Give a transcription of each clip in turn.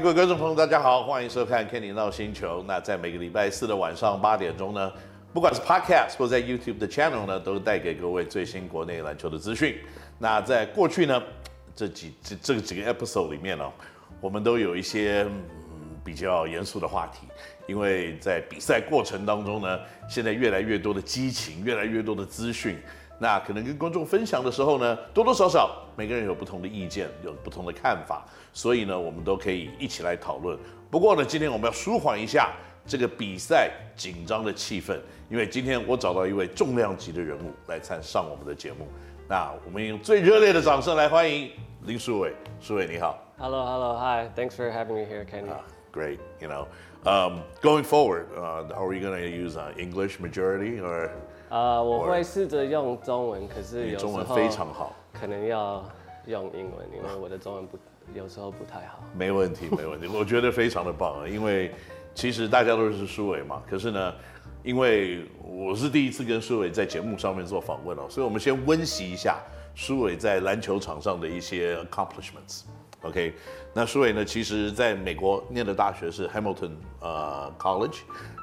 各位观众朋友，大家好，欢迎收看《Kenny 闹星球》。那在每个礼拜四的晚上八点钟呢，不管是 Podcast 或在 YouTube 的 Channel 呢，都带给各位最新国内篮球的资讯。那在过去呢，这几这这几个 Episode 里面呢，我们都有一些嗯比较严肃的话题，因为在比赛过程当中呢，现在越来越多的激情，越来越多的资讯。那可能跟观众分享的时候呢，多多少少每个人有不同的意见，有不同的看法，所以呢，我们都可以一起来讨论。不过呢，今天我们要舒缓一下这个比赛紧张的气氛，因为今天我找到一位重量级的人物来参上我们的节目。那我们用最热烈的掌声来欢迎林书伟。书伟你好。Hello, hello, hi. Thanks for having me here, Kenny. Uh, great. You know, um, going forward, uh, are we going to use uh, English majority or? 啊，uh, 我会试着用中文，可是有时候中文非常好，可能要用英文，因为我的中文不有时候不太好。没问题，没问题，我觉得非常的棒啊！因为其实大家都是苏伟嘛，可是呢，因为我是第一次跟苏伟在节目上面做访问哦，所以我们先温习一下苏伟在篮球场上的一些 accomplishments。OK，那苏伟呢，其实在美国念的大学是 Hamilton 呃 College。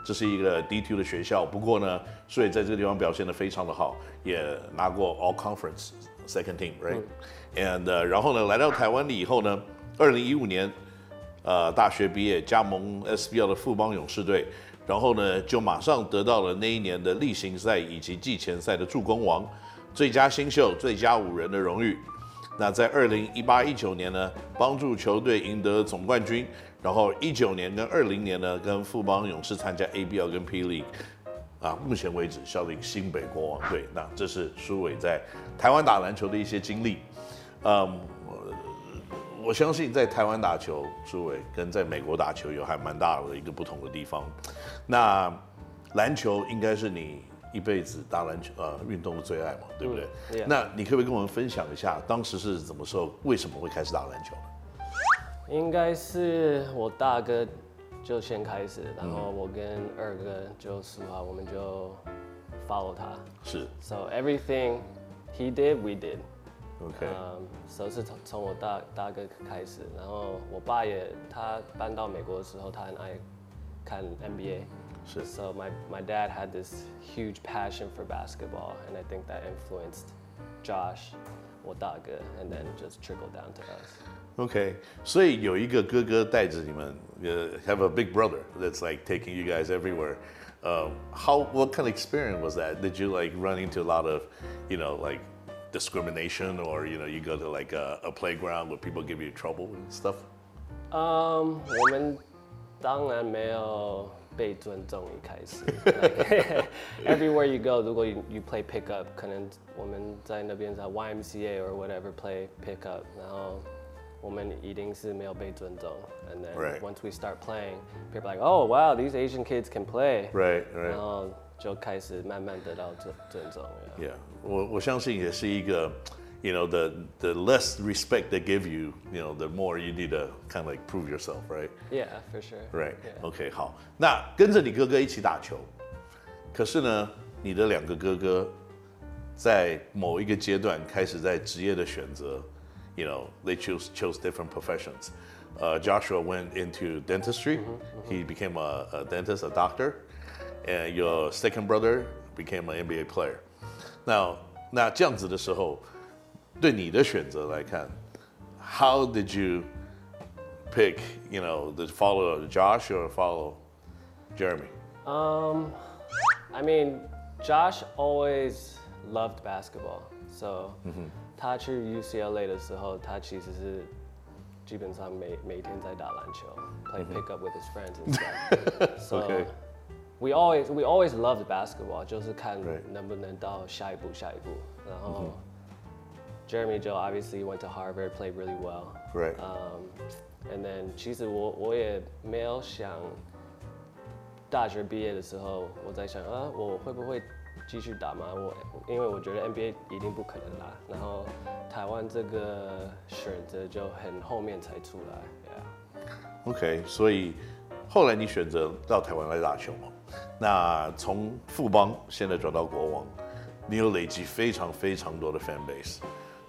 这是一个 D2 的学校，不过呢，苏伟在这个地方表现得非常的好，也拿过 All Conference Second Team，right？And、uh, 然后呢，来到台湾了以后呢，二零一五年，呃，大学毕业，加盟 SBL 的富邦勇士队，然后呢，就马上得到了那一年的例行赛以及季前赛的助攻王、最佳新秀、最佳五人的荣誉。那在二零一八一九年呢，帮助球队赢得总冠军。然后一九年跟二零年呢，跟富邦勇士参加 ABL 跟 PBL，啊，目前为止效力新北国王队。那这是苏伟在台湾打篮球的一些经历。嗯，我相信在台湾打球，苏伟跟在美国打球有还蛮大的一个不同的地方。那篮球应该是你一辈子打篮球呃运动的最爱嘛，对不对？那你可不可以跟我们分享一下，当时是怎么时候，为什么会开始打篮球呢？应该是我大哥就先开始，然后我跟二哥就说好，我们就 follow 他。是。So everything he did, we did. OK。嗯，所以是从从我大大哥开始，然后我爸也他搬到美国的时候，他很爱看 NBA。是。So my my dad had this huge passion for basketball, and I think that influenced Josh, 我大哥，and then just trickled down to us. OK，所以有一个哥哥带着你们，呃、uh,，have a big brother that's like taking you guys everywhere. Uh, how what kind of experience was that? Did you like run into a lot of, you know, like discrimination, or you know, you go to like a, a playground where people give you trouble and stuff? Um，我们当然没有 被尊重一开始。like, everywhere you go，如果 you you play pickup，可能我们在那边在 YMCA or whatever play pickup，然后。我们一定是没有被尊重，and then right. once we start playing, people are like, oh wow, these Asian kids can play. Right, right. 然后就开始慢慢得到尊尊重。Yeah, yeah. 我我相信也是一个 ，you know, the the less respect they give you, you know, the more you need to kind of like prove yourself, right? Yeah, for sure. Right. Yeah. OK，好，那跟着你哥哥一起打球，可是呢，你的两个哥哥在某一个阶段开始在职业的选择。you know, they chose chose different professions. Uh, Joshua went into dentistry. Mm-hmm, mm-hmm. He became a, a, dentist, a doctor. And your second brother became an NBA player. Now, 那这样子的时候， 对你的选择来看，How did you pick? You know, to follow Josh or follow Jeremy? Um, I mean, Josh always loved basketball. So. Mm-hmm. 他去 UCLA 的时候，他其实是基本上每每天在打篮球，play pickup with his friends and stuff. So we always we always loved basketball，就是看能不能到下一步下一步。然后 Jeremy Joe obviously went to Harvard, played really well. Right. Um, and then 其实我我也没有想大学毕业的时候，我在想啊，我会不会继续打吗？我因为我觉得 NBA 一定不可能啦，然后台湾这个选择就很后面才出来。Yeah. OK，所以后来你选择到台湾来打球嘛？那从富邦现在转到国王，你有累积非常非常多的 fan base。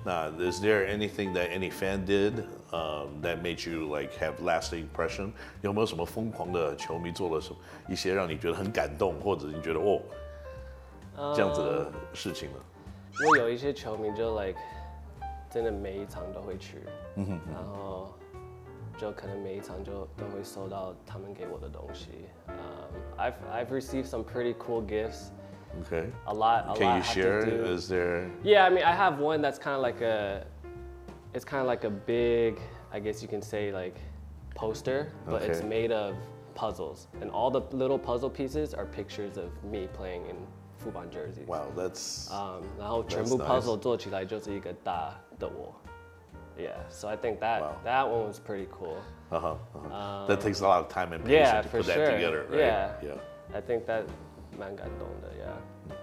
那 is there anything that any fan did um, that made you like have lasting impression？有没有什么疯狂的球迷做了什么一些让你觉得很感动，或者你觉得哦这样子的事情呢？我有一些球迷就 like 真的每一场都会去，嗯哼，然后就可能每一场就都会收到他们给我的东西。Um, I've I've received some pretty cool gifts. Okay. A lot. A Can lot you have to share? do- Is there? Yeah, I mean, I have one that's kind of like a, it's kind of like a big, I guess you can say like poster, but it's Okay. made of puzzles, and all the little puzzle pieces are pictures of me playing in Fuban jerseys. Wow, that's Um, 然后全 That's 部 nice. puzzle 做起来就是一个大的我。Yeah, so I think that Wow. that one was pretty cool. uh-huh, uh-huh. that takes a lot of time and patience Yeah, to for put that sure. together, right? Yeah. Yeah. I think that 蛮感动的呀